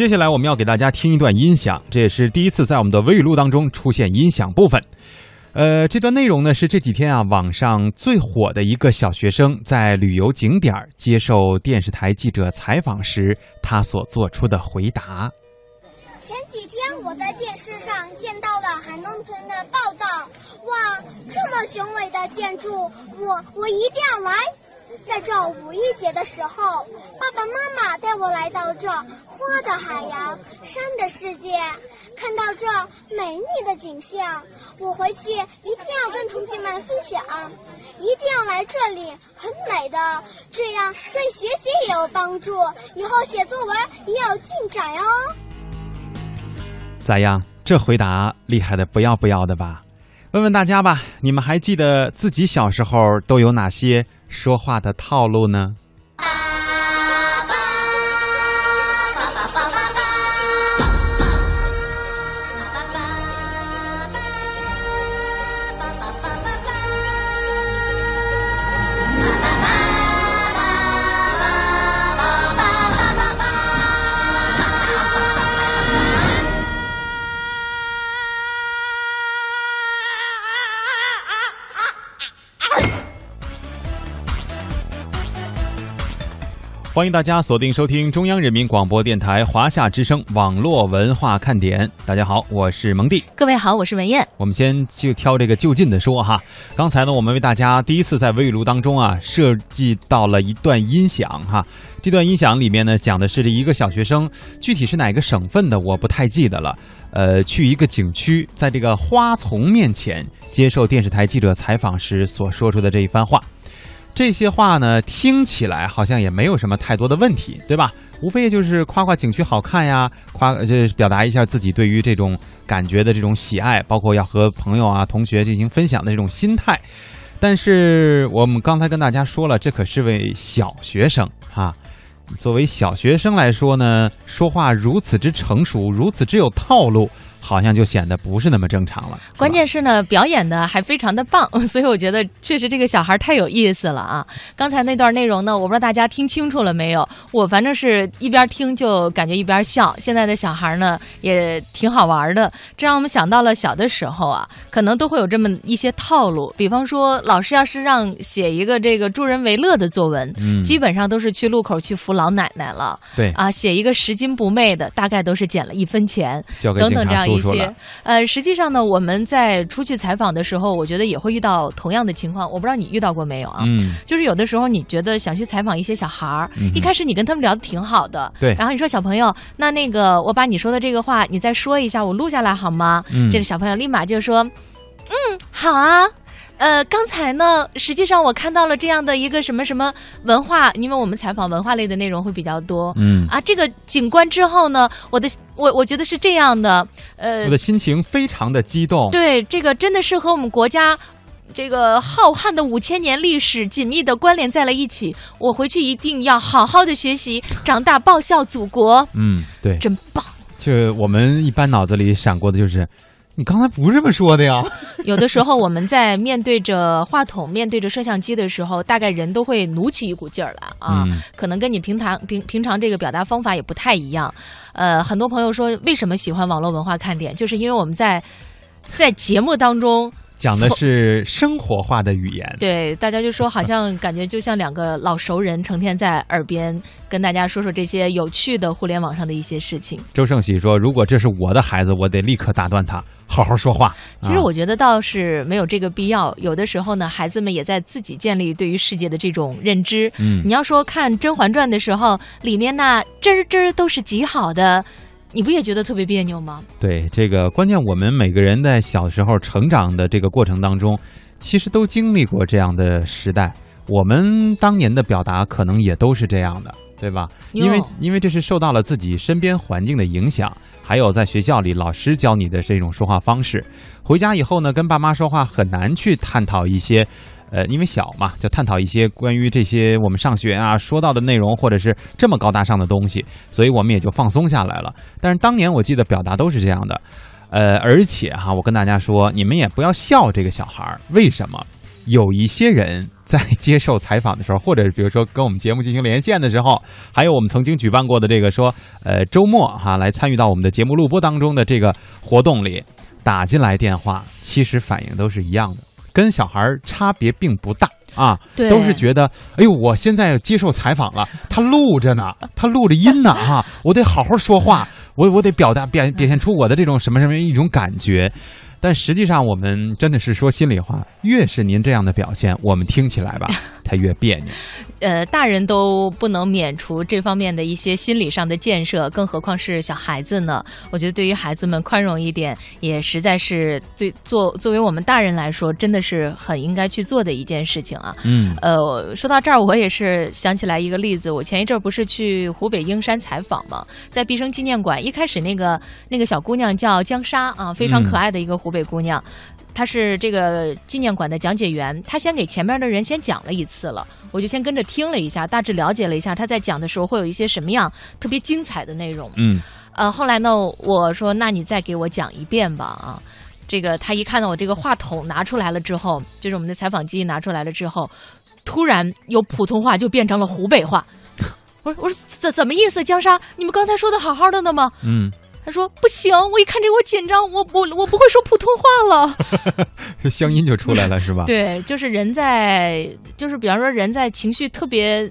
接下来我们要给大家听一段音响，这也是第一次在我们的微语录当中出现音响部分。呃，这段内容呢是这几天啊网上最火的一个小学生在旅游景点接受电视台记者采访时，他所做出的回答。前几天我在电视上见到了海弄村的报道，哇，这么雄伟的建筑，我我一定要来。在这五一节的时候，爸爸妈妈带我来到这花的海洋、山的世界，看到这美丽的景象，我回去一定要跟同学们分享，一定要来这里，很美的，这样对学习也有帮助，以后写作文也有进展哦。咋样？这回答厉害的不要不要的吧？问问大家吧，你们还记得自己小时候都有哪些说话的套路呢？欢迎大家锁定收听中央人民广播电台华夏之声网络文化看点。大家好，我是蒙蒂。各位好，我是文艳。我们先就挑这个就近的说哈。刚才呢，我们为大家第一次在微语录当中啊，设计到了一段音响哈。这段音响里面呢，讲的是这一个小学生，具体是哪个省份的，我不太记得了。呃，去一个景区，在这个花丛面前接受电视台记者采访时所说出的这一番话。这些话呢，听起来好像也没有什么太多的问题，对吧？无非就是夸夸景区好看呀，夸就是表达一下自己对于这种感觉的这种喜爱，包括要和朋友啊、同学进行分享的这种心态。但是我们刚才跟大家说了，这可是位小学生哈。作为小学生来说呢，说话如此之成熟，如此之有套路。好像就显得不是那么正常了。关键是呢，表演的还非常的棒，所以我觉得确实这个小孩太有意思了啊！刚才那段内容呢，我不知道大家听清楚了没有？我反正是一边听就感觉一边笑。现在的小孩呢也挺好玩的，这让我们想到了小的时候啊，可能都会有这么一些套路。比方说，老师要是让写一个这个助人为乐的作文，嗯，基本上都是去路口去扶老奶奶了。对啊，写一个拾金不昧的，大概都是捡了一分钱，等等这样。一些，呃，实际上呢，我们在出去采访的时候，我觉得也会遇到同样的情况。我不知道你遇到过没有啊？嗯，就是有的时候你觉得想去采访一些小孩儿，一开始你跟他们聊的挺好的，对，然后你说小朋友，那那个我把你说的这个话你再说一下，我录下来好吗？嗯，这个小朋友立马就说，嗯，好啊。呃，刚才呢，实际上我看到了这样的一个什么什么文化，因为我们采访文化类的内容会比较多。嗯啊，这个景观之后呢，我的我我觉得是这样的，呃，我的心情非常的激动。对，这个真的是和我们国家这个浩瀚的五千年历史紧密的关联在了一起。我回去一定要好好的学习，长大报效祖国。嗯，对，真棒。就我们一般脑子里闪过的就是。你刚才不是这么说的呀？有的时候我们在面对着话筒、面对着摄像机的时候，大概人都会努起一股劲儿来啊。可能跟你平常平平常这个表达方法也不太一样。呃，很多朋友说为什么喜欢网络文化看点，就是因为我们在在节目当中。讲的是生活化的语言，对大家就说好像感觉就像两个老熟人，成天在耳边跟大家说说这些有趣的互联网上的一些事情。周胜喜说：“如果这是我的孩子，我得立刻打断他，好好说话。”其实我觉得倒是没有这个必要。有的时候呢，孩子们也在自己建立对于世界的这种认知。嗯，你要说看《甄嬛传》的时候，里面那真儿真儿都是极好的。你不也觉得特别别扭吗？对，这个关键，我们每个人在小时候成长的这个过程当中，其实都经历过这样的时代。我们当年的表达可能也都是这样的，对吧？因为因为这是受到了自己身边环境的影响，还有在学校里老师教你的这种说话方式。回家以后呢，跟爸妈说话很难去探讨一些。呃，因为小嘛，就探讨一些关于这些我们上学啊说到的内容，或者是这么高大上的东西，所以我们也就放松下来了。但是当年我记得表达都是这样的，呃，而且哈，我跟大家说，你们也不要笑这个小孩儿，为什么？有一些人在接受采访的时候，或者比如说跟我们节目进行连线的时候，还有我们曾经举办过的这个说，呃，周末哈来参与到我们的节目录播当中的这个活动里，打进来电话，其实反应都是一样的，跟小孩儿差别并不大。啊，对都是觉得，哎呦，我现在接受采访了，他录着呢，他录着音呢，哈，我得好好说话，我我得表达表表现出我的这种什么什么一种感觉。但实际上，我们真的是说心里话，越是您这样的表现，我们听起来吧，他越别扭。呃，大人都不能免除这方面的一些心理上的建设，更何况是小孩子呢？我觉得对于孩子们宽容一点，也实在是最作作为我们大人来说，真的是很应该去做的一件事情啊。嗯，呃，说到这儿，我也是想起来一个例子。我前一阵儿不是去湖北英山采访嘛，在毕生纪念馆，一开始那个那个小姑娘叫江莎啊，非常可爱的一个湖北姑娘。她是这个纪念馆的讲解员，她先给前面的人先讲了一次了，我就先跟着听了一下，大致了解了一下她在讲的时候会有一些什么样特别精彩的内容。嗯，呃，后来呢，我说那你再给我讲一遍吧啊。这个他一看到我这个话筒拿出来了之后，就是我们的采访机拿出来了之后，突然由普通话就变成了湖北话。我说我说怎怎么意思？江莎，你们刚才说的好好的呢吗？嗯，他说不行，我一看这个我紧张，我我我不会说普通话了。乡音就出来了，是吧？对，就是人在，就是比方说人在情绪特别，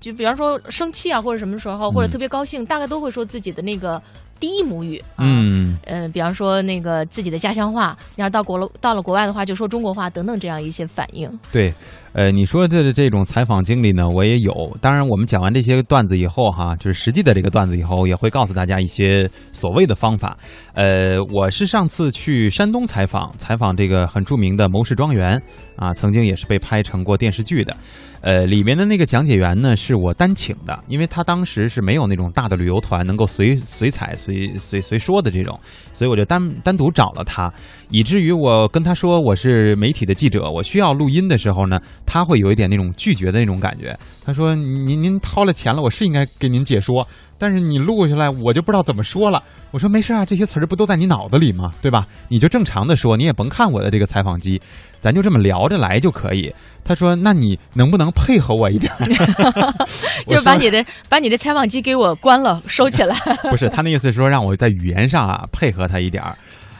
就比方说生气啊，或者什么时候，或者特别高兴，大概都会说自己的那个第一母语。啊、嗯，呃，比方说那个自己的家乡话，要是到国了到了国外的话，就说中国话等等这样一些反应。对，呃，你说的这种采访经历呢，我也有。当然，我们讲完这些段子以后，哈，就是实际的这个段子以后，也会告诉大家一些所谓的方法。呃，我是上次去山东采访，采访这个很著名的牟氏庄园啊，曾经也是被拍成过电视剧的。呃，里面的那个讲解员呢，是我单请的，因为他当时是没有那种大的旅游团能够随随采随随随说的这种，所以我就单单独找了他，以至于我跟他说我是媒体的记者，我需要录音的时候呢，他会有一点那种拒绝的那种感觉。他说：“您您掏了钱了，我是应该给您解说，但是你录下来我就不知道怎么说了。”我说：“没事啊，这些词儿不都在你脑子里吗？对吧？你就正常的说，你也甭看我的这个采访机，咱就这么聊着来就可以。”他说：“那你能不能配合我一点？” 就是把你的把你的采访机给我关了，收起来。不是他那意思是说让我在语言上啊配合他一点儿。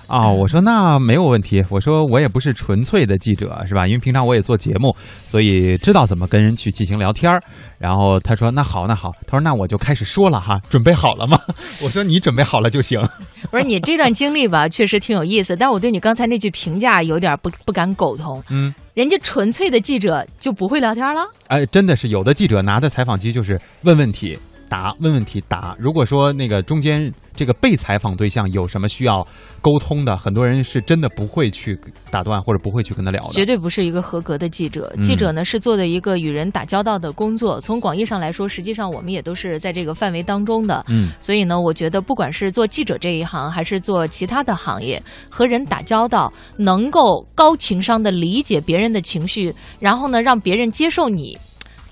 啊、我说那没有问题。我说我也不是纯粹的记者，是吧？因为平常我也做节目，所以知道怎么跟人去进行聊天儿。然后他说那好那好，他说那我就开始说了哈，准备好了吗？我说你准备好了就行。不是你这段经历吧，确实挺有意思，但是我对你刚才那句评价有点不不敢苟同。嗯，人家纯粹的记者就不会聊天了？哎，真的是有的记者拿的采访机就是问问题。答问问题答。如果说那个中间这个被采访对象有什么需要沟通的，很多人是真的不会去打断或者不会去跟他聊的。绝对不是一个合格的记者。嗯记者呢是做的一个与人打交道的工作。从广义上来说，实际上我们也都是在这个范围当中的。嗯，所以呢，我觉得不管是做记者这一行，还是做其他的行业，和人打交道，能够高情商的理解别人的情绪，然后呢，让别人接受你。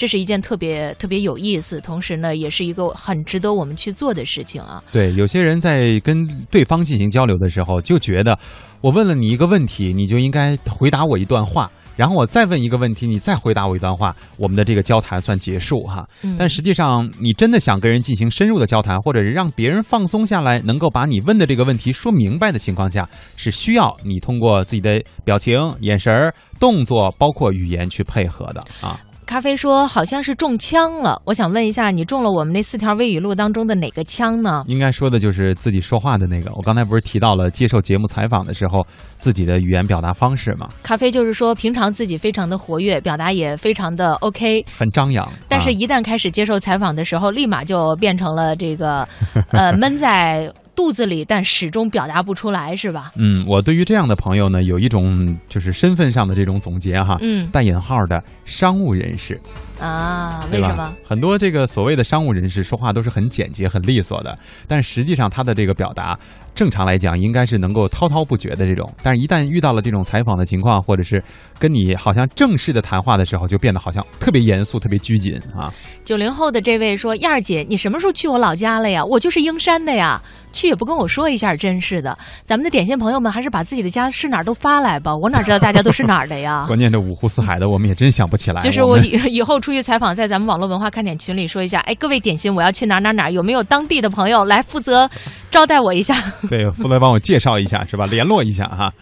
这是一件特别特别有意思，同时呢，也是一个很值得我们去做的事情啊。对，有些人在跟对方进行交流的时候，就觉得我问了你一个问题，你就应该回答我一段话，然后我再问一个问题，你再回答我一段话，我们的这个交谈算结束哈。嗯但实际上，你真的想跟人进行深入的交谈，或者是让别人放松下来，能够把你问的这个问题说明白的情况下，是需要你通过自己的表情、眼神儿、动作，包括语言去配合的啊。咖啡说好像是中枪了，我想问一下，你中了我们那四条微语录当中的哪个枪呢？应该说的就是自己说话的那个。我刚才不是提到了接受节目采访的时候自己的语言表达方式吗？咖啡就是说平常自己非常的活跃，表达也非常的 OK，很张扬，但是，啊一旦开始接受采访的时候，立马就变成了这个，呃，闷在肚子里，但始终表达不出来，是吧？嗯，我对于这样的朋友呢，有一种就是身份上的这种总结哈，嗯，带引号的商务人士。啊？为什么？？很多这个所谓的商务人士说话都是很简洁、很利索的，但实际上他的这个表达，正常来讲应该是能够滔滔不绝的这种，但是一旦遇到了这种采访的情况，或者是跟你好像正式的谈话的时候，就变得好像特别严肃、特别拘谨啊。九零后的这位说：“燕儿姐，你什么时候去我老家了呀？我就是英山的呀，去也不跟我说一下，真是的。咱们的点心朋友们，还是把自己的家是哪儿都发来吧，我哪知道大家都是哪儿的呀？” 关键这五湖四海的，我们也真想不起来。就是我以 以后出去采访，在咱们网络文化看点群里说一下，哎，各位点心，我要去哪儿哪儿哪儿，有没有当地的朋友来负责招待我一下？对，负责帮我介绍一下是吧？联络一下哈。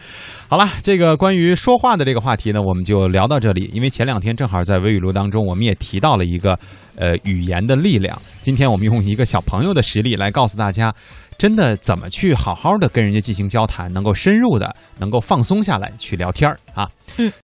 好了，这个关于说话的这个话题呢，我们就聊到这里。因为前两天正好在微语录当中，我们也提到了一个呃语言的力量。今天我们用一个小朋友的实例来告诉大家，真的怎么去好好的跟人家进行交谈，能够深入的，能够放松下来去聊天儿啊。嗯。